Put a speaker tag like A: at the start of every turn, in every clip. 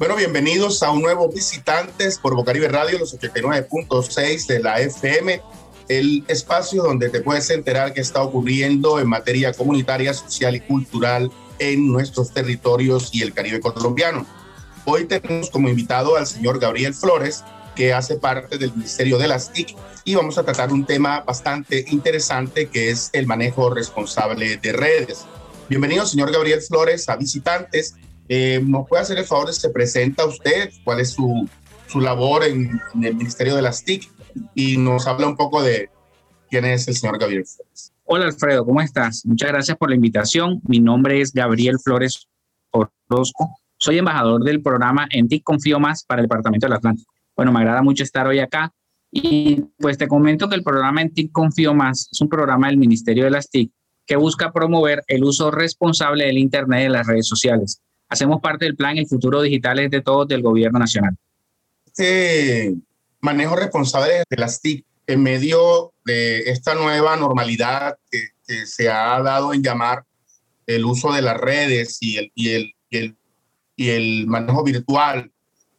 A: bueno, bienvenidos a un nuevo Visitantes por Bocaribe Radio, los 89.6 de la FM, el espacio donde te puedes enterar qué está ocurriendo en materia comunitaria, social y cultural en nuestros territorios y el Caribe colombiano. Hoy tenemos como invitado al señor Gabriel Flores, que hace parte del Ministerio de las TIC, y vamos a tratar un tema bastante interesante que es el manejo responsable de redes. Bienvenido, señor Gabriel Flores, a Visitantes eh, ¿Nos puede hacer el favor de se presenta usted? ¿Cuál es su, su labor en, el Ministerio de las TIC? Y nos habla un poco de quién es el señor Gabriel Flores.
B: Hola Alfredo, ¿cómo estás? Muchas gracias por la invitación. Mi nombre es Gabriel Flores Orozco. Soy embajador del programa En TIC Confío Más para el Departamento del Atlántico. Bueno, me agrada mucho estar hoy acá. Y pues te comento que el programa En TIC Confío Más es un programa del Ministerio de las TIC que busca promover el uso responsable del Internet y de las redes sociales hacemos parte del plan El futuro digital es de todos del gobierno nacional.
A: Este manejo responsable de las TIC en medio de esta nueva normalidad que, se ha dado en llamar el uso de las redes y el, y el, y el, y el manejo virtual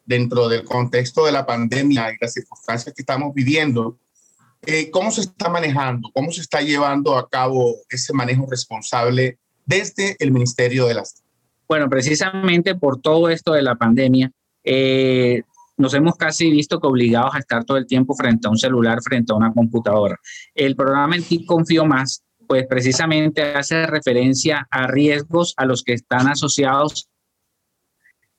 A: dentro del contexto de la pandemia y las circunstancias que estamos viviendo, eh, ¿cómo se está manejando? ¿Cómo se está llevando a cabo ese manejo responsable desde el Ministerio de las?
B: Bueno, precisamente por todo esto de la pandemia, eh, nos hemos casi visto que obligados a estar todo el tiempo frente a un celular, frente a una computadora. El programa en ti confío más, pues precisamente hace referencia a riesgos a los que están asociados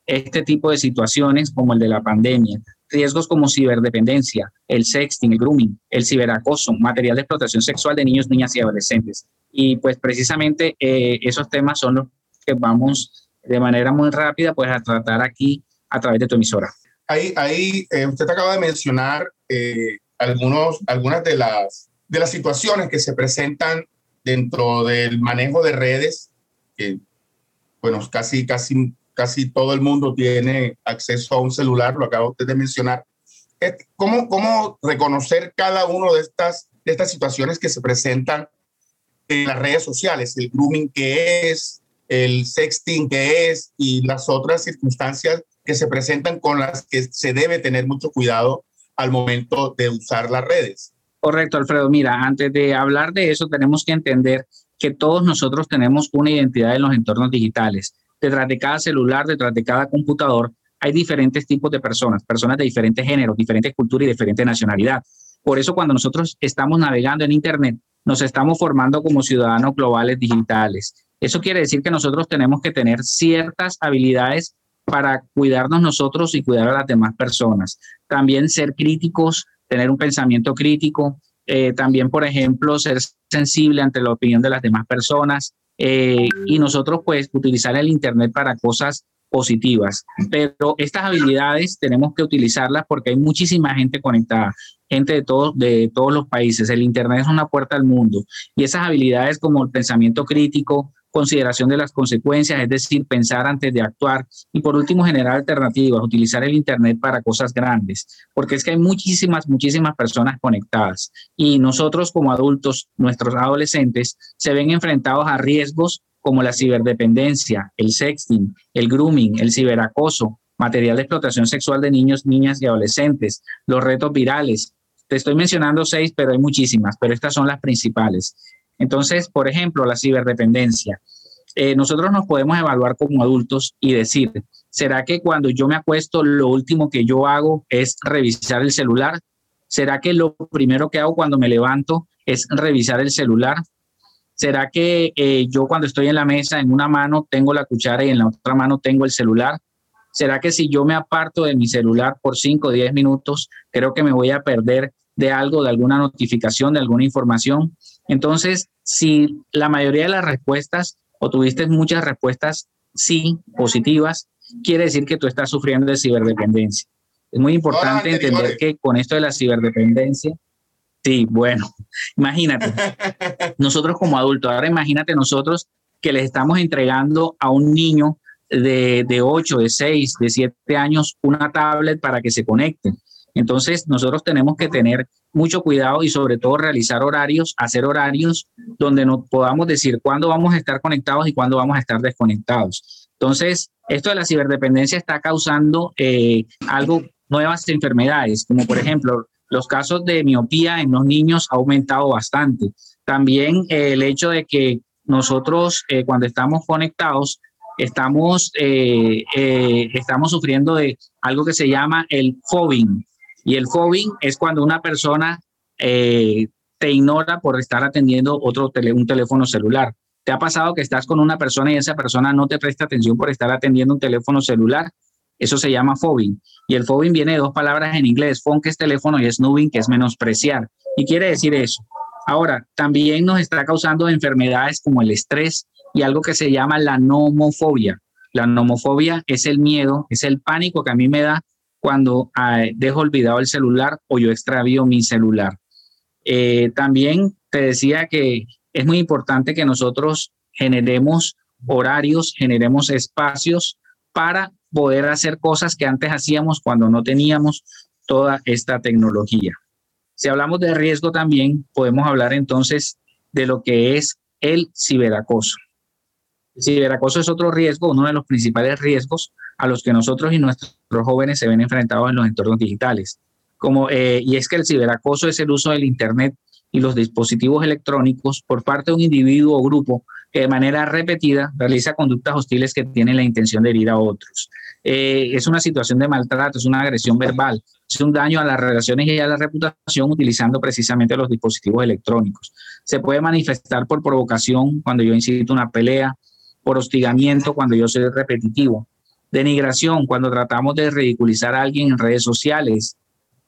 B: este tipo de situaciones como el de la pandemia. Riesgos como ciberdependencia, el sexting, el grooming, el ciberacoso, material de explotación sexual de niños, niñas y adolescentes. Y pues precisamente eh, esos temas son los que vamos de manera muy rápida, pues a tratar aquí a través de tu emisora.
A: Ahí, ahí eh, usted acaba de mencionar eh, algunos, algunas de las, de las situaciones que se presentan dentro del manejo de redes, que bueno, casi, casi, casi todo el mundo tiene acceso a un celular, lo acaba usted de mencionar. Eh, ¿Cómo, cómo reconocer cada una de estas, de estas situaciones que se presentan en las redes sociales? El grooming que es, el sexting que es y las otras circunstancias que se presentan con las que se debe tener mucho cuidado al momento de usar las redes.
B: Correcto, Alfredo. Mira, antes de hablar de eso, tenemos que entender que todos nosotros tenemos una identidad en los entornos digitales. Detrás de cada celular, detrás de cada computador, hay diferentes tipos de personas, personas de diferentes géneros, diferentes culturas y diferente nacionalidad. Por eso cuando nosotros estamos navegando en Internet, nos estamos formando como ciudadanos globales digitales. Eso quiere decir que nosotros tenemos que tener ciertas habilidades para cuidarnos nosotros y cuidar a las demás personas. También ser críticos, tener un pensamiento crítico, eh, también, por ejemplo, ser sensible ante la opinión de las demás personas eh, y nosotros, pues, utilizar el Internet para cosas positivas. Pero estas habilidades tenemos que utilizarlas porque hay muchísima gente conectada, gente de todos, de todos los países. El Internet es una puerta al mundo y esas habilidades como el pensamiento crítico, consideración de las consecuencias, es decir, pensar antes de actuar y por último generar alternativas, utilizar el Internet para cosas grandes, porque es que hay muchísimas, muchísimas personas conectadas y nosotros como adultos, nuestros adolescentes, se ven enfrentados a riesgos como la ciberdependencia, el sexting, el grooming, el ciberacoso, material de explotación sexual de niños, niñas y adolescentes, los retos virales. Te estoy mencionando seis, pero hay muchísimas, pero estas son las principales. Entonces, por ejemplo, la ciberdependencia. Eh, nosotros nos podemos evaluar como adultos y decir, ¿será que cuando yo me acuesto lo último que yo hago es revisar el celular? ¿Será que lo primero que hago cuando me levanto es revisar el celular? ¿Será que eh, yo cuando estoy en la mesa en una mano tengo la cuchara y en la otra mano tengo el celular? ¿Será que si yo me aparto de mi celular por 5 o 10 minutos, creo que me voy a perder de algo, de alguna notificación, de alguna información? Entonces, si la mayoría de las respuestas o tuviste muchas respuestas sí, positivas, quiere decir que tú estás sufriendo de ciberdependencia. Es muy importante entender que con esto de la ciberdependencia, sí, bueno, imagínate, nosotros como adultos, ahora imagínate nosotros que les estamos entregando a un niño de, de 8, de 6, de 7 años una tablet para que se conecte. Entonces, nosotros tenemos que tener mucho cuidado y sobre todo realizar horarios, hacer horarios donde nos podamos decir cuándo vamos a estar conectados y cuándo vamos a estar desconectados. Entonces, esto de la ciberdependencia está causando eh, algo, nuevas enfermedades, como por ejemplo los casos de miopía en los niños ha aumentado bastante. También eh, el hecho de que nosotros eh, cuando estamos conectados estamos, estamos sufriendo de algo que se llama el fobbing, y el phobing es cuando una persona eh, te ignora por estar atendiendo otro un teléfono celular. ¿Te ha pasado que estás con una persona y esa persona no te presta atención por estar atendiendo un teléfono celular? Eso se llama phobing. Y el phobing viene de dos palabras en inglés, phone que es teléfono y snoobing que es menospreciar. Y quiere decir eso. Ahora, también nos está causando enfermedades como el estrés y algo que se llama la nomofobia. La nomofobia es el miedo, es el pánico que a mí me da cuando ah, dejo olvidado el celular o yo extravío mi celular. Eh, también te decía que es muy importante que nosotros generemos horarios, generemos espacios para poder hacer cosas que antes hacíamos cuando no teníamos toda esta tecnología. Si hablamos de riesgo también, podemos hablar entonces de lo que es el ciberacoso. El ciberacoso es otro riesgo, uno de los principales riesgos a los que nosotros y nuestros jóvenes se ven enfrentados en los entornos digitales. Como, eh, y es que el ciberacoso es el uso del Internet y los dispositivos electrónicos por parte de un individuo o grupo de manera repetida realiza conductas hostiles que tienen la intención de herir a otros. Eh, es una situación de maltrato, es una agresión verbal, es un daño a las relaciones y a la reputación utilizando precisamente los dispositivos electrónicos. Se puede manifestar por provocación cuando yo incito una pelea, por hostigamiento cuando yo soy repetitivo, denigración cuando tratamos de ridiculizar a alguien en redes sociales,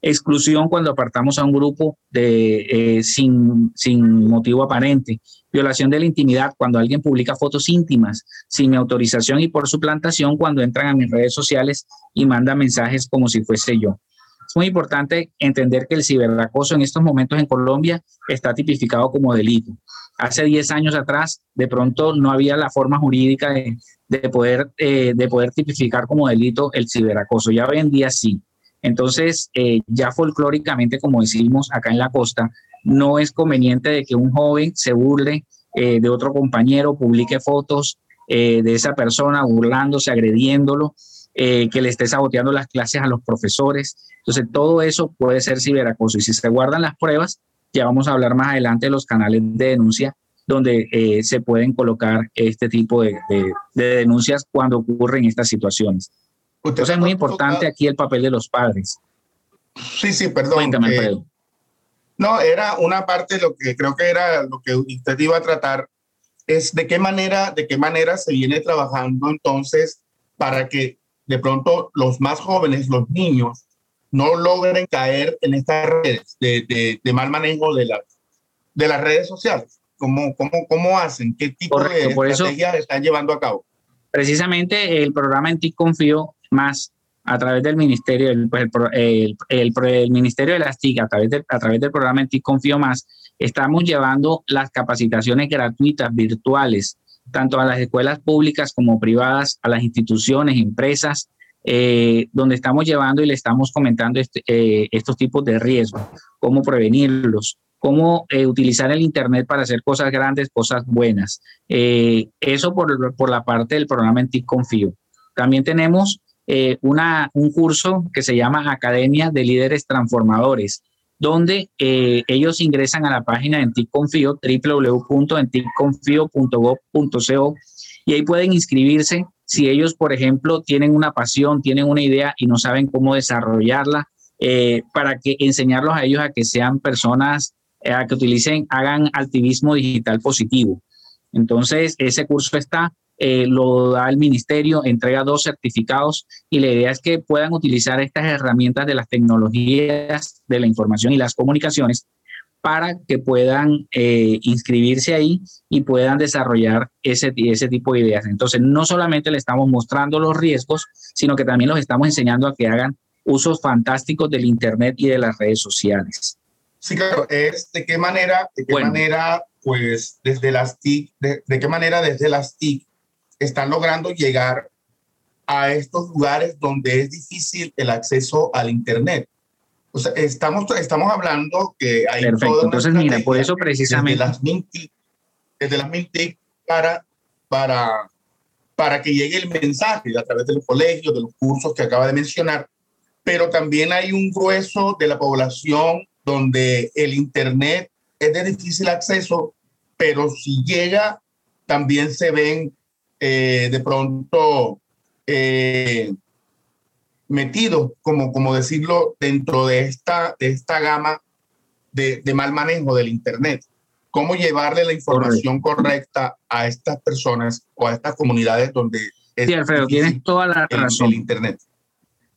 B: exclusión cuando apartamos a un grupo de, eh, sin, sin motivo aparente, violación de la intimidad cuando alguien publica fotos íntimas sin mi autorización y por suplantación cuando entran a mis redes sociales y mandan mensajes como si fuese yo. Es muy importante entender que el ciberacoso en estos momentos en Colombia está tipificado como delito hace 10 años atrás, de pronto no había la forma jurídica de, poder, eh, de poder tipificar como delito el ciberacoso. Ya hoy en día sí. Entonces, eh, ya folclóricamente, como decimos acá en la costa, no es conveniente de que un joven se burle eh, de otro compañero, publique fotos de esa persona burlándose, agrediéndolo, que le esté saboteando las clases a los profesores. Entonces, todo eso puede ser ciberacoso. Y si se guardan las pruebas, ya vamos a hablar más adelante de los canales de denuncia donde eh, se pueden colocar este tipo de, denuncias cuando ocurren estas situaciones. Entonces es muy importante aquí el papel de los padres.
A: Sí, sí, perdón. Eh, no, era una parte de lo que creo que era lo que usted iba a tratar, es de qué manera, de qué manera se viene trabajando entonces para que de pronto los más jóvenes, los niños, no logren caer en estas redes de, de, mal manejo de, las de las redes sociales? ¿Cómo, cómo, cómo hacen? ¿Qué tipo de estrategias están llevando a cabo?
B: Precisamente el programa En Ti Confío Más a través del Ministerio, pues, el, Ministerio de las TIC, a través, del programa En Ti Confío Más, estamos llevando las capacitaciones gratuitas virtuales, tanto a las escuelas públicas como privadas, a las instituciones, empresas, eh, donde estamos llevando y le estamos comentando este, eh, estos tipos de riesgos, cómo prevenirlos, cómo eh, utilizar el Internet para hacer cosas grandes, cosas buenas. eso por, por, la parte del programa en TIC Confío. También tenemos una, un curso que se llama Academia de Líderes Transformadores, donde ellos ingresan a la página de TIC Confío, y ahí pueden inscribirse si ellos, por ejemplo, tienen una pasión, tienen una idea y no saben cómo desarrollarla, eh, para que enseñarlos a ellos a que sean personas, eh, a que utilicen, hagan activismo digital positivo. Entonces, ese curso está, eh, lo da el ministerio, entrega dos certificados y la idea es que puedan utilizar estas herramientas de las tecnologías de la información y las comunicaciones para que puedan eh, inscribirse ahí y puedan desarrollar ese, ese tipo de ideas. Entonces, no solamente le estamos mostrando los riesgos, sino que también los estamos enseñando a que hagan usos fantásticos del Internet y de las redes sociales.
A: Sí, claro, es de qué manera, de qué manera, pues desde las TIC, de, de, qué manera desde las TIC están logrando llegar a estos lugares donde es difícil el acceso al Internet. O sea, estamos, estamos hablando que hay
B: Perfecto, entonces mira, por eso precisamente...
A: Desde las MINTIC, desde las MINTIC para, para, para que llegue el mensaje a través de los colegios, de los cursos que acaba de mencionar, pero también hay un grueso de la población donde el Internet es de difícil acceso, pero si llega, también se ven eh, de pronto eh, metidos, como, como decirlo, dentro de esta, de esta gama de, mal manejo del Internet. ¿Cómo llevarle la información correcta a estas personas o a estas comunidades donde...
B: Sí, Alfredo, tienes toda la razón.
A: El Internet.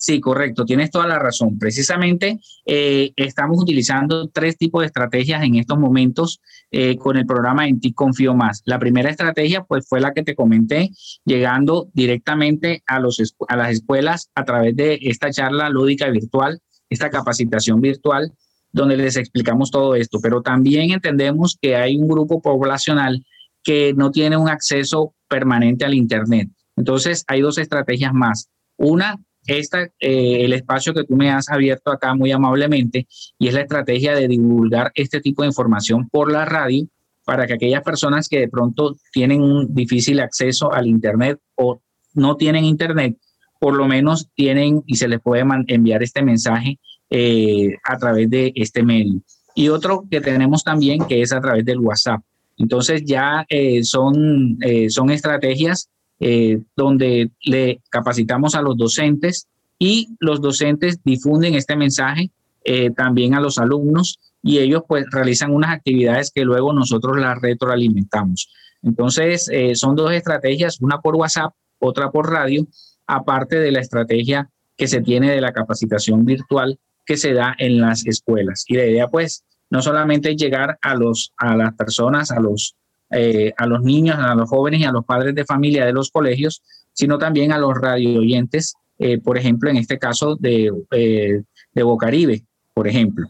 B: Sí, correcto, tienes toda la razón. Precisamente eh, estamos utilizando tres tipos de estrategias en estos momentos eh, con el programa En Ti Confío Más. La primera estrategia pues fue la que te comenté, llegando directamente a, los, a las escuelas a través de esta charla lúdica virtual, esta capacitación virtual, donde les explicamos todo esto. Pero también entendemos que hay un grupo poblacional que no tiene un acceso permanente al Internet. Entonces, hay dos estrategias más. Una esta, eh, el espacio que tú me has abierto acá muy amablemente y es la estrategia de divulgar este tipo de información por la radio para que aquellas personas que de pronto tienen un difícil acceso al Internet o no tienen Internet, por lo menos tienen y se les puede enviar este mensaje eh, a través de este medio. Y otro que tenemos también que es a través del WhatsApp. Entonces ya eh, son, son estrategias eh, donde le capacitamos a los docentes y los docentes difunden este mensaje eh, también a los alumnos y ellos pues realizan unas actividades que luego nosotros las retroalimentamos. Entonces, eh, son dos estrategias, una por WhatsApp, otra por radio, aparte de la estrategia que se tiene de la capacitación virtual que se da en las escuelas. Y la idea pues no solamente es llegar a, los, a las personas, a los eh, a los niños, a los jóvenes y a los padres de familia de los colegios, sino también a los radio oyentes, eh, por ejemplo, en este caso de, eh, de Bocaribe, por ejemplo.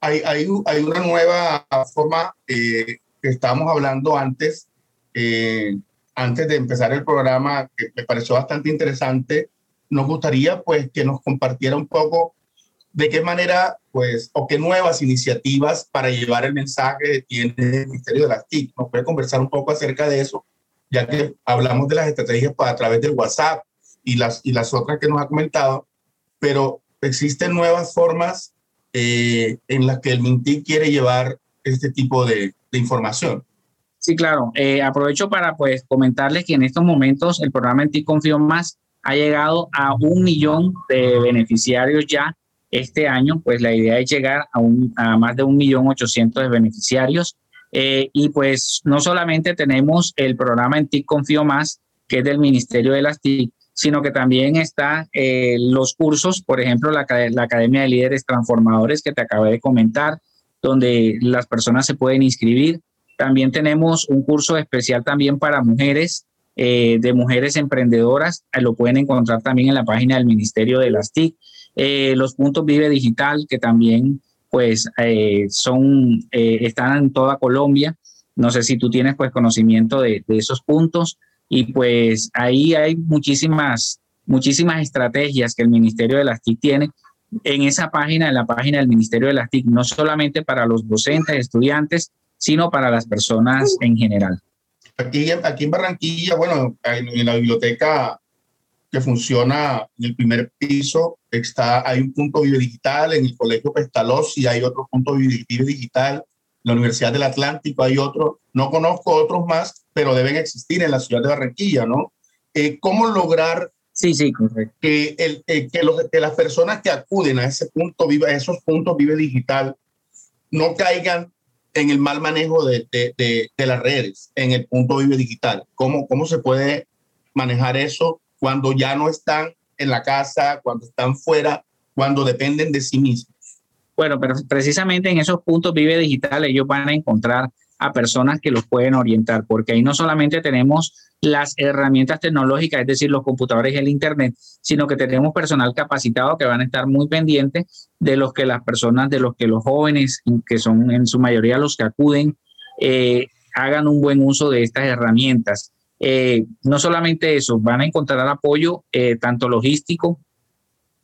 A: Hay, hay, hay una nueva forma que estábamos hablando antes, antes de empezar el programa, que me pareció bastante interesante. Nos gustaría pues que nos compartiera un poco de qué manera, pues, o qué nuevas iniciativas para llevar el mensaje tiene el Ministerio de las TIC. Nos puede conversar un poco acerca de eso, ya que hablamos de las estrategias a través del WhatsApp y las, y las otras que nos ha comentado, pero existen nuevas formas eh, en las que el MINTIC quiere llevar este tipo de, de información.
B: Sí, claro. Eh, aprovecho para pues comentarles que en estos momentos el programa En Ti Confío Más ha llegado a un millón de beneficiarios ya este año, pues la idea es llegar a, un, a más de un millón ochocientos de beneficiarios. Eh, y pues no solamente tenemos el programa en TIC Confío Más, que es del Ministerio de las TIC, sino que también está eh, los cursos, por ejemplo, la, Academia de Líderes Transformadores que te acabé de comentar, donde las personas se pueden inscribir. También tenemos un curso especial también para mujeres, eh, de mujeres emprendedoras. Lo pueden encontrar también en la página del Ministerio de las TIC. Eh, los puntos Vive Digital, que también pues eh, son, eh, están en toda Colombia. No sé si tú tienes pues conocimiento de, esos puntos y pues ahí hay muchísimas, muchísimas estrategias que el Ministerio de las TIC tiene en esa página, en la página del Ministerio de las TIC, no solamente para los docentes, estudiantes, sino para las personas en general.
A: Aquí, aquí en Barranquilla, bueno, en la biblioteca que funciona en el primer piso. Está, hay un punto Vive Digital en el Colegio Pestalozzi, hay otro punto Vive Digital. En la Universidad del Atlántico hay otro. No conozco otros más, pero deben existir en la ciudad de Barranquilla, ¿no? Eh, ¿Cómo lograr
B: sí, sí,
A: que, el, eh, que, los, que, las personas que acuden a ese punto vive, a esos puntos Vive Digital no caigan en el mal manejo de, de, de, de las redes, en el punto Vive Digital? ¿Cómo, ¿Cómo se puede manejar eso cuando ya no están en la casa, cuando están fuera, cuando dependen de sí mismos.
B: Bueno, pero precisamente en esos puntos Vive Digital ellos van a encontrar a personas que los pueden orientar, porque ahí no solamente tenemos las herramientas tecnológicas, es decir, los computadores y el Internet, sino que tenemos personal capacitado que van a estar muy pendientes de los que las personas, de los que los jóvenes, que son en su mayoría los que acuden, eh, hagan un buen uso de estas herramientas. Eh, no solamente eso, van a encontrar apoyo eh, tanto logístico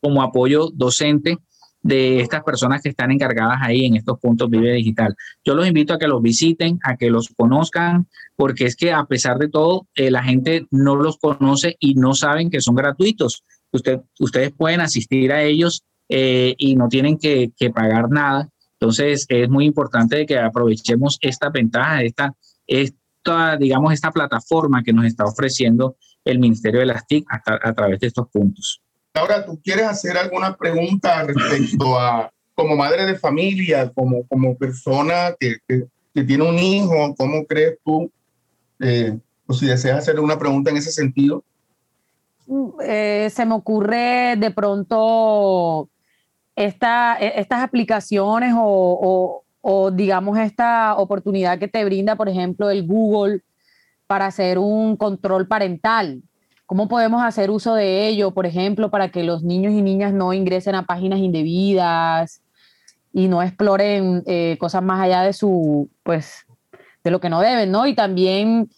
B: como apoyo docente de estas personas que están encargadas ahí en estos puntos Vive Digital. Yo los invito a que los visiten, a que los conozcan, porque es que a pesar de todo, eh, la gente no los conoce y no saben que son gratuitos. Usted, ustedes pueden asistir a ellos y no tienen que, pagar nada. Entonces, es muy importante que aprovechemos esta ventaja, esta, esta, digamos, esta plataforma que nos está ofreciendo el Ministerio de las TIC a través de estos puntos.
A: Ahora, ¿tú quieres hacer alguna pregunta respecto a, como madre de familia, como, como persona que, que, tiene un hijo, ¿cómo crees tú? Eh, o si deseas hacer una pregunta en ese sentido.
C: Eh, se me ocurre de pronto esta, e, estas aplicaciones o, o, o, digamos esta oportunidad que te brinda, por ejemplo, el Google para hacer un control parental. ¿Cómo podemos hacer uso de ello, por ejemplo, para que los niños y niñas no ingresen a páginas indebidas y no exploren eh, cosas más allá de su, pues, de lo que no deben, ¿no? Y también,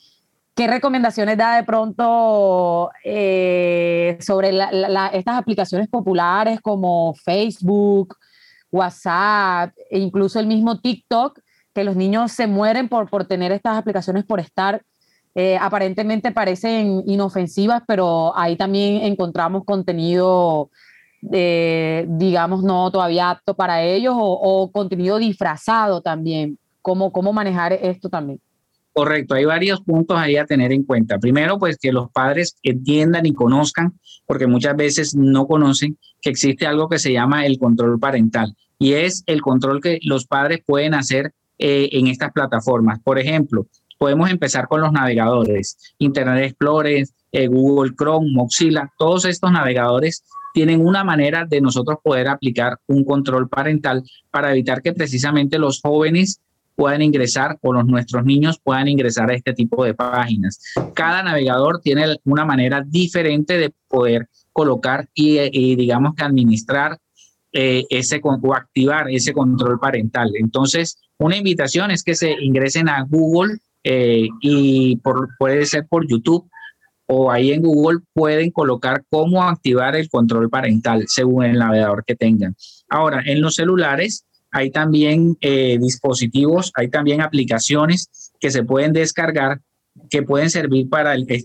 C: ¿qué recomendaciones da de pronto eh, sobre estas aplicaciones populares como Facebook, WhatsApp e incluso el mismo TikTok, que los niños se mueren por, por tener estas aplicaciones, por estar eh, aparentemente parecen inofensivas, pero ahí también encontramos contenido, eh, digamos, no todavía apto para ellos o, contenido disfrazado también. ¿Cómo, ¿Cómo manejar esto también?
B: Correcto, hay varios puntos ahí a tener en cuenta. Primero, pues que los padres entiendan y conozcan, porque muchas veces no conocen que existe algo que se llama el control parental y es el control que los padres pueden hacer eh, en estas plataformas. Por ejemplo, podemos empezar con los navegadores, Internet Explorer, eh, Google Chrome, Mozilla, todos estos navegadores tienen una manera de nosotros poder aplicar un control parental para evitar que precisamente los jóvenes puedan ingresar o los nuestros niños puedan ingresar a este tipo de páginas. Cada navegador tiene una manera diferente de poder colocar y, digamos que administrar eh, ese o activar ese control parental. Entonces, una invitación es que se ingresen a Google eh, y por, puede ser por YouTube o ahí en Google pueden colocar cómo activar el control parental según el navegador que tengan. Ahora, en los celulares hay también eh, dispositivos, hay también aplicaciones que se pueden descargar que pueden servir para, este,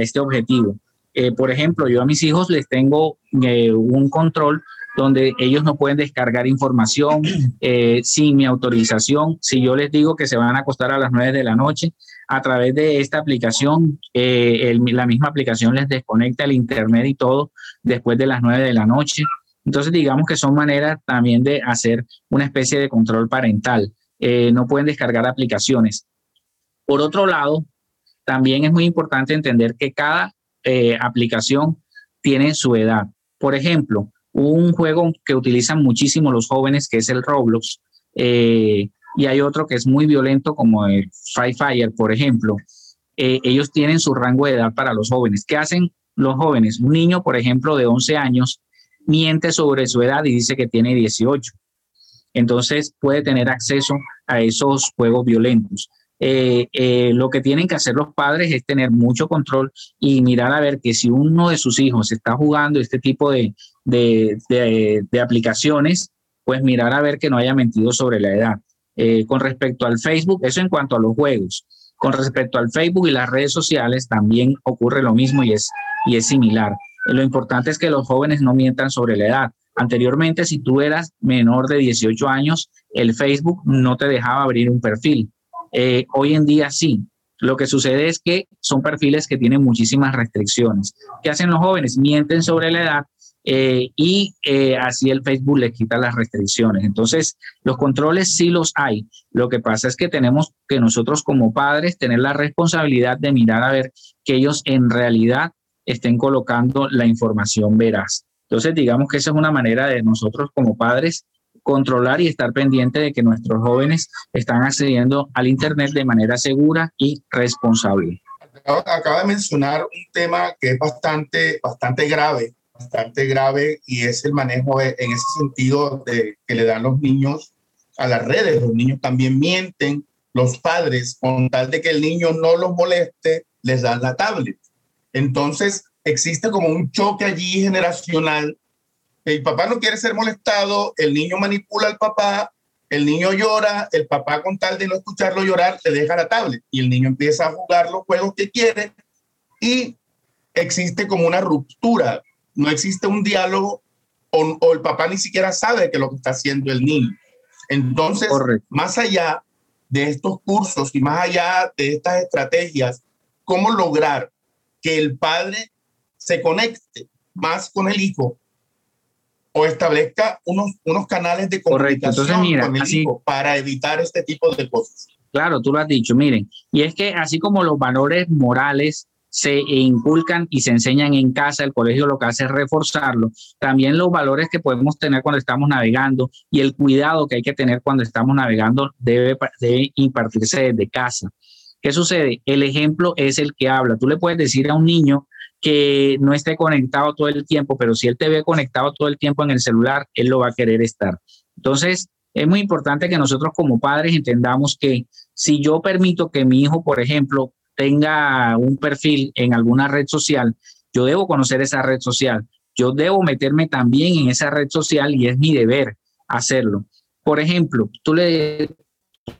B: este objetivo. Eh, por ejemplo, yo a mis hijos les tengo un control donde ellos no pueden descargar información eh, sin mi autorización. Si yo les digo que se van a acostar a las 9 de la noche, a través de esta aplicación, eh, la misma aplicación les desconecta el internet y todo después de las 9 de la noche. Entonces, digamos que son maneras también de hacer una especie de control parental. Eh, no pueden descargar aplicaciones. Por otro lado, también es muy importante entender que cada aplicación tiene su edad. Por ejemplo, un juego que utilizan muchísimo los jóvenes, que es el Roblox, eh, y hay otro que es muy violento como el Free Fire, por ejemplo. Eh, ellos tienen su rango de edad para los jóvenes. ¿Qué hacen los jóvenes? Un niño, por ejemplo, de 11 años, miente sobre su edad y dice que tiene 18. Entonces puede tener acceso a esos juegos violentos. Eh, lo que tienen que hacer los padres es tener mucho control y mirar a ver que si uno de sus hijos está jugando este tipo de, de, aplicaciones, pues mirar a ver que no haya mentido sobre la edad. Eh, con respecto al Facebook, eso en cuanto a los juegos. Con respecto al Facebook y las redes sociales también ocurre lo mismo y es, y es similar. Eh, lo importante es que los jóvenes no mientan sobre la edad. Anteriormente, si tú eras menor de 18 años, el Facebook no te dejaba abrir un perfil. Eh, hoy en día sí. Lo que sucede es que son perfiles que tienen muchísimas restricciones. ¿Qué hacen los jóvenes? Mienten sobre la edad eh, y eh, así el Facebook le quita las restricciones. Entonces, los controles sí los hay. Lo que pasa es que tenemos que nosotros como padres tener la responsabilidad de mirar a ver que ellos en realidad estén colocando la información veraz. Entonces, digamos que esa es una manera de nosotros como padres controlar y estar pendiente de que nuestros jóvenes están accediendo al Internet de manera segura y responsable.
A: Acaba de mencionar un tema que es bastante, bastante grave, bastante grave y es el manejo en ese sentido que le dan los niños a las redes. Los niños también mienten, los padres, con tal de que el niño no los moleste, les dan la tablet. Entonces, existe como un choque allí generacional. El papá no quiere ser molestado, el niño manipula al papá, el niño llora, el papá con tal de no escucharlo llorar, le deja la tablet y el niño empieza a jugar los juegos que quiere y existe como una ruptura, no existe un diálogo o, el papá ni siquiera sabe que lo que está haciendo el niño. Entonces, más allá de estos cursos y más allá de estas estrategias, ¿cómo lograr que el padre se conecte más con el hijo o establezca unos, unos canales de comunicación con el hijo para evitar este tipo de cosas.
B: Claro, tú lo has dicho, miren, y es que así como los valores morales se inculcan y se enseñan en casa, el colegio lo que hace es reforzarlo, también los valores que podemos tener cuando estamos navegando y el cuidado que hay que tener cuando estamos navegando debe, debe impartirse desde casa. ¿Qué sucede? El ejemplo es el que habla. Tú le puedes decir a un niño que no esté conectado todo el tiempo, pero si él te ve conectado todo el tiempo en el celular, él lo va a querer estar. Entonces, es muy importante que nosotros como padres entendamos que si yo permito que mi hijo, por ejemplo, tenga un perfil en alguna red social, yo debo conocer esa red social, yo debo meterme también en esa red social y es mi deber hacerlo. Por ejemplo, tú le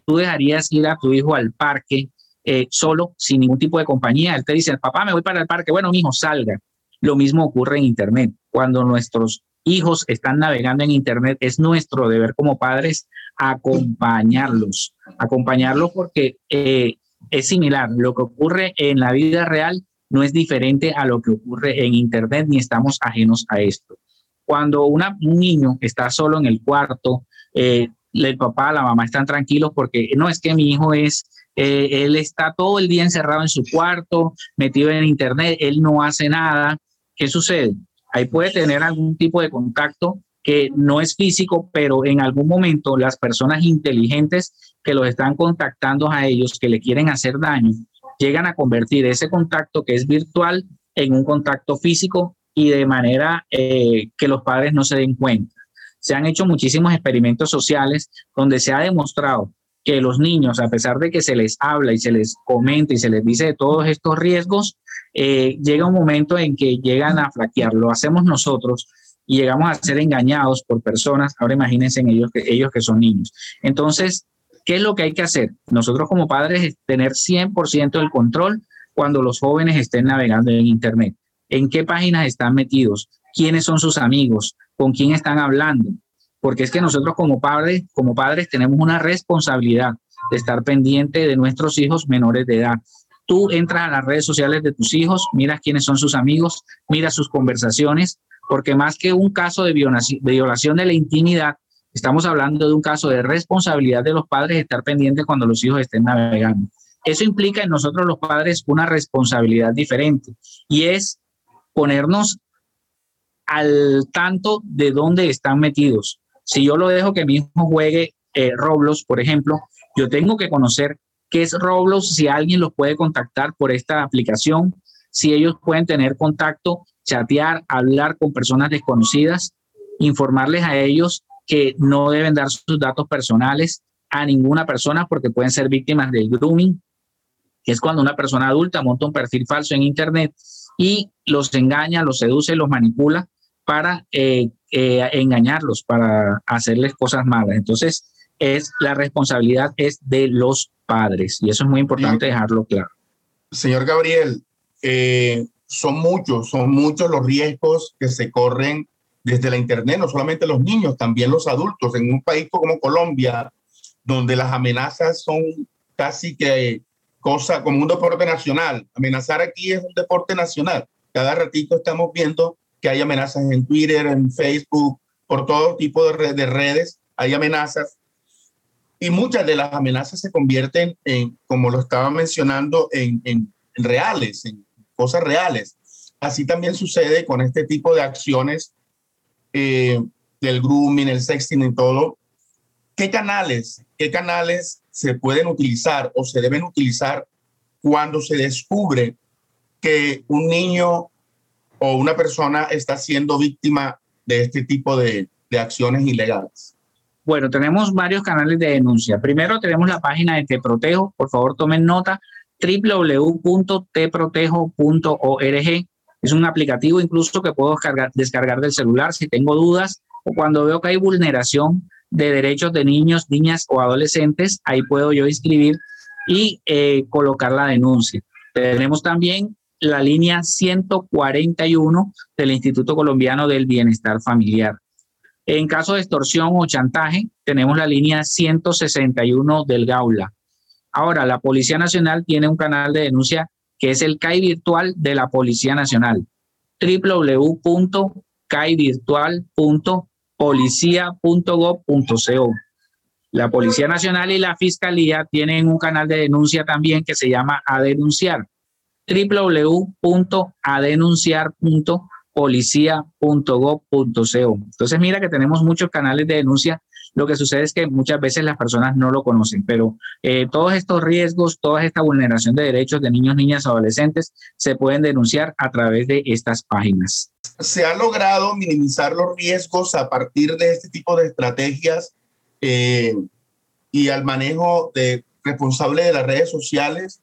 B: tú dejarías ir a tu hijo al parque eh, solo, sin ningún tipo de compañía. Él te dice, papá, me voy para el parque. Bueno, mi hijo, salga. Lo mismo ocurre en Internet. Cuando nuestros hijos están navegando en Internet, es nuestro deber como padres acompañarlos. Acompañarlos porque eh, es similar. Lo que ocurre en la vida real no es diferente a lo que ocurre en Internet, ni estamos ajenos a esto. Cuando un niño está solo en el cuarto, eh, el papá, la mamá están tranquilos porque no es que mi hijo es eh, él está todo el día encerrado en su cuarto, metido en internet, él no hace nada. ¿Qué sucede? Ahí puede tener algún tipo de contacto que no es físico, pero en algún momento las personas inteligentes que los están contactando a ellos, que le quieren hacer daño, llegan a convertir ese contacto que es virtual en un contacto físico y de manera eh, que los padres no se den cuenta. Se han hecho muchísimos experimentos sociales donde se ha demostrado que los niños, a pesar de que se les habla y se les comenta y se les dice de todos estos riesgos, eh, llega un momento en que llegan a flaquear. Lo hacemos nosotros y llegamos a ser engañados por personas. Ahora imagínense en ellos que, ellos que son niños. Entonces, ¿qué es lo que hay que hacer? Nosotros como padres es tener 100% el control cuando los jóvenes estén navegando en Internet. ¿En qué páginas están metidos? ¿Quiénes son sus amigos? ¿Con quién están hablando? porque es que nosotros como padres, como padres tenemos una responsabilidad de estar pendiente de nuestros hijos menores de edad. Tú entras a las redes sociales de tus hijos, miras quiénes son sus amigos, miras sus conversaciones, porque más que un caso de violación de la intimidad, estamos hablando de un caso de responsabilidad de los padres estar pendientes cuando los hijos estén navegando. Eso implica en nosotros los padres una responsabilidad diferente y es ponernos al tanto de dónde están metidos, si yo lo dejo que mi hijo juegue eh, Roblox, por ejemplo, yo tengo que conocer qué es Roblox, si alguien los puede contactar por esta aplicación, si ellos pueden tener contacto, chatear, hablar con personas desconocidas, informarles a ellos que no deben dar sus datos personales a ninguna persona porque pueden ser víctimas del grooming, que es cuando una persona adulta monta un perfil falso en Internet y los engaña, los seduce, los manipula para eh, eh, engañarlos, para hacerles cosas malas. Entonces, es la responsabilidad es de los padres y eso es muy importante dejarlo claro.
A: Señor Gabriel, eh, son muchos, son muchos los riesgos que se corren desde la Internet, no solamente los niños, también los adultos. En un país como Colombia, donde las amenazas son casi que cosa como un deporte nacional. Amenazar aquí es un deporte nacional. Cada ratito estamos viendo que hay amenazas en Twitter, en Facebook, por todo tipo de, de redes, hay amenazas. Y muchas de las amenazas se convierten en, como lo estaba mencionando, en, en, reales, en cosas reales. Así también sucede con este tipo de acciones eh, del grooming, el sexting y todo, ¿qué canales, qué canales se pueden utilizar o se deben utilizar cuando se descubre que un niño o una persona está siendo víctima de este tipo de, de acciones ilegales?
B: Bueno, tenemos varios canales de denuncia. Primero tenemos la página de Te Protejo. Por favor, tomen nota www.teprotejo.org. Es un aplicativo incluso que puedo descargar, del celular si tengo dudas o cuando veo que hay vulneración de derechos de niños, niñas o adolescentes, ahí puedo yo inscribir y eh, colocar la denuncia. Tenemos también la línea 141 del Instituto Colombiano del Bienestar Familiar. En caso de extorsión o chantaje, tenemos la línea 161 del Gaula. Ahora, la Policía Nacional tiene un canal de denuncia que es el CAI virtual de la Policía Nacional, www.caivirtual.policia.gov.co. La Policía Nacional y la Fiscalía tienen un canal de denuncia también que se llama A Denunciar, www.adenunciar.policia.gov.co. Entonces mira que tenemos muchos canales de denuncia lo que sucede es que muchas veces las personas no lo conocen, pero eh, todos estos riesgos, toda esta vulneración de derechos de niños, niñas, adolescentes se pueden denunciar a través de estas páginas.
A: ¿Se ha logrado minimizar los riesgos a partir de este tipo de estrategias eh, y al manejo responsable de las redes sociales?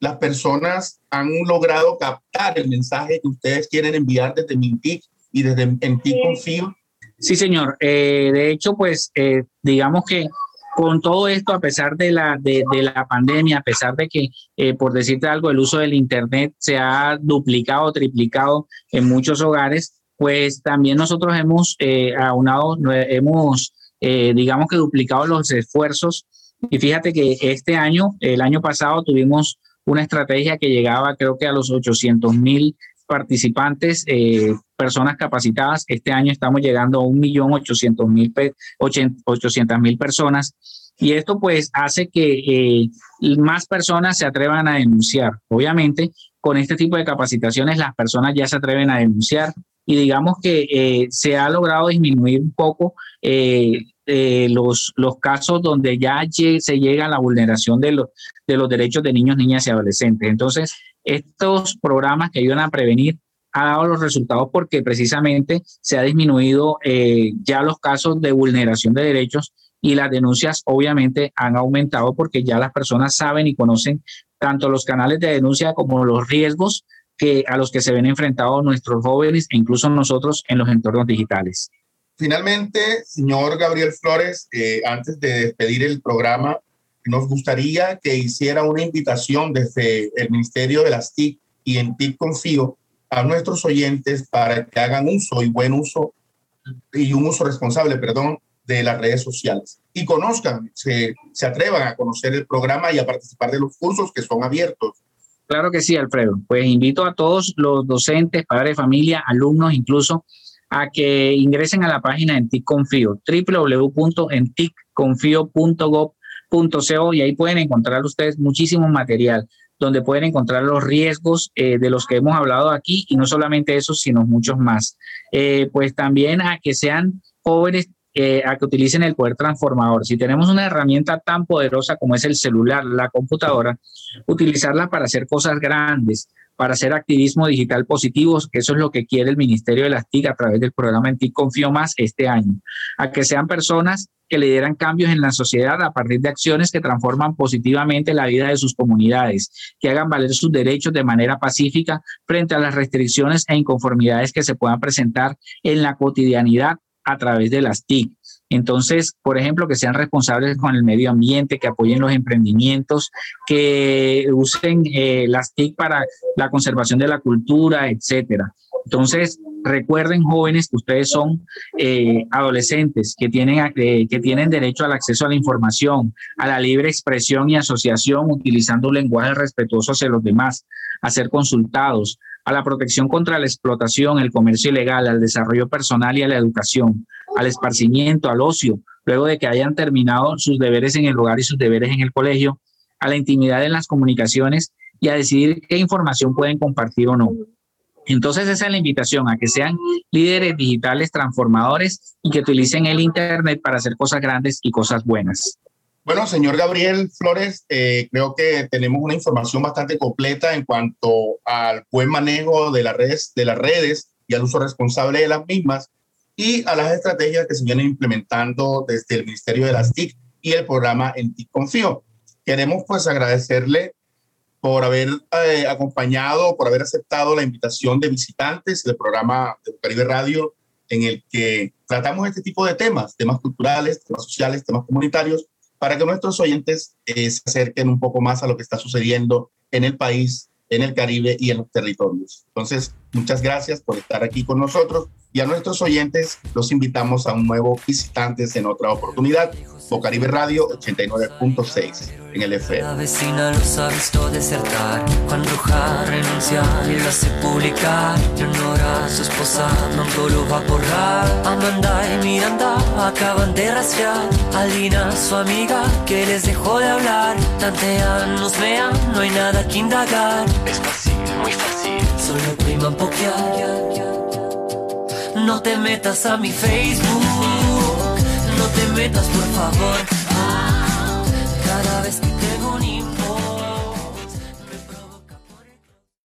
A: Las personas han logrado captar el mensaje que ustedes quieren enviar desde Mintic y desde Mintic Confío
B: Sí, señor. Eh, de hecho, pues eh, digamos que con todo esto, a pesar de la, de, la pandemia, a pesar de que, eh, por decirte algo, el uso del Internet se ha duplicado, triplicado en muchos hogares, pues también nosotros hemos aunado, hemos, digamos que duplicado los esfuerzos. Y fíjate que este año, el año pasado, tuvimos una estrategia que llegaba creo que a los 800 mil participantes, eh, personas capacitadas. Este año estamos llegando a 1.800.000 mil personas. Y esto pues hace que eh, más personas se atrevan a denunciar. Obviamente, con este tipo de capacitaciones las personas ya se atreven a denunciar y digamos que eh, se ha logrado disminuir un poco los, los casos donde ya se llega a la vulneración de los, de los derechos de niños, niñas y adolescentes. Entonces, estos programas que ayudan a prevenir ha dado los resultados porque precisamente se ha disminuido eh, ya los casos de vulneración de derechos y las denuncias obviamente han aumentado porque ya las personas saben y conocen tanto los canales de denuncia como los riesgos que a los que se ven enfrentados nuestros jóvenes e incluso nosotros en los entornos digitales.
A: Finalmente, señor Gabriel Flores, eh, antes de despedir el programa, nos gustaría que hiciera una invitación desde el Ministerio de las TIC y en TIC Confío a nuestros oyentes para que hagan uso y buen uso y un uso responsable, perdón, de las redes sociales y conozcan, se, se atrevan a conocer el programa y a participar de los cursos que son abiertos.
B: Claro que sí, Alfredo. Pues invito a todos los docentes, padres de familia, alumnos incluso, a que ingresen a la página en TIC Confío, www.enticconfio.gov .co y ahí pueden encontrar ustedes muchísimo material donde pueden encontrar los riesgos eh, de los que hemos hablado aquí y no solamente eso, sino muchos más. Eh, pues también a que sean jóvenes, eh, a que utilicen el poder transformador. Si tenemos una herramienta tan poderosa como es el celular, la computadora, utilizarla para hacer cosas grandes, para hacer activismo digital positivo, eso es lo que quiere el Ministerio de las TIC a través del programa En TIC Confío Más este año. A que sean personas que lideran cambios en la sociedad a partir de acciones que transforman positivamente la vida de sus comunidades, que hagan valer sus derechos de manera pacífica frente a las restricciones e inconformidades que se puedan presentar en la cotidianidad a través de las TIC. Entonces, por ejemplo, que sean responsables con el medio ambiente, que apoyen los emprendimientos, que usen eh, las TIC para la conservación de la cultura, etcétera. Entonces, recuerden jóvenes que ustedes son eh, adolescentes, que tienen, eh, que tienen derecho al acceso a la información, a la libre expresión y asociación utilizando un lenguaje respetuoso hacia los demás, a ser consultados, a la protección contra la explotación, el comercio ilegal, al desarrollo personal y a la educación, al esparcimiento, al ocio, luego de que hayan terminado sus deberes en el hogar y sus deberes en el colegio, a la intimidad en las comunicaciones y a decidir qué información pueden compartir o no Entonces esa es la invitación a que sean líderes digitales transformadores y que utilicen el Internet para hacer cosas grandes y cosas buenas.
A: Bueno, señor Gabriel Flores, eh, creo que tenemos una información bastante completa en cuanto al buen manejo de las redes, de las redes y al uso responsable de las mismas y a las estrategias que se vienen implementando desde el Ministerio de las TIC y el programa En TIC Confío. Queremos pues agradecerle por haber eh, acompañado, por haber aceptado la invitación de visitantes del programa de Caribe Radio, en el que tratamos este tipo de temas, temas culturales, temas sociales, temas comunitarios, para que nuestros oyentes eh, se acerquen un poco más a lo que está sucediendo en el país, en el Caribe y en los territorios. Entonces, muchas gracias por estar aquí con nosotros y a nuestros oyentes los invitamos a un nuevo visitantes en otra oportunidad. Bocaribe Radio 89.6 en el FM.
D: La vecina los ha visto desertar. Juan Roja renuncia y lo hace publicar. Leonora, su esposa, pronto lo va a borrar. Amanda y Miranda acaban de rastrear. Alina, su amiga, que les dejó de hablar. Tantean, nos vean, no hay nada que indagar. Es fácil, muy fácil. Solo prima pokear. No te metas a mi Facebook, no te metas por favor. Ah, cada vez que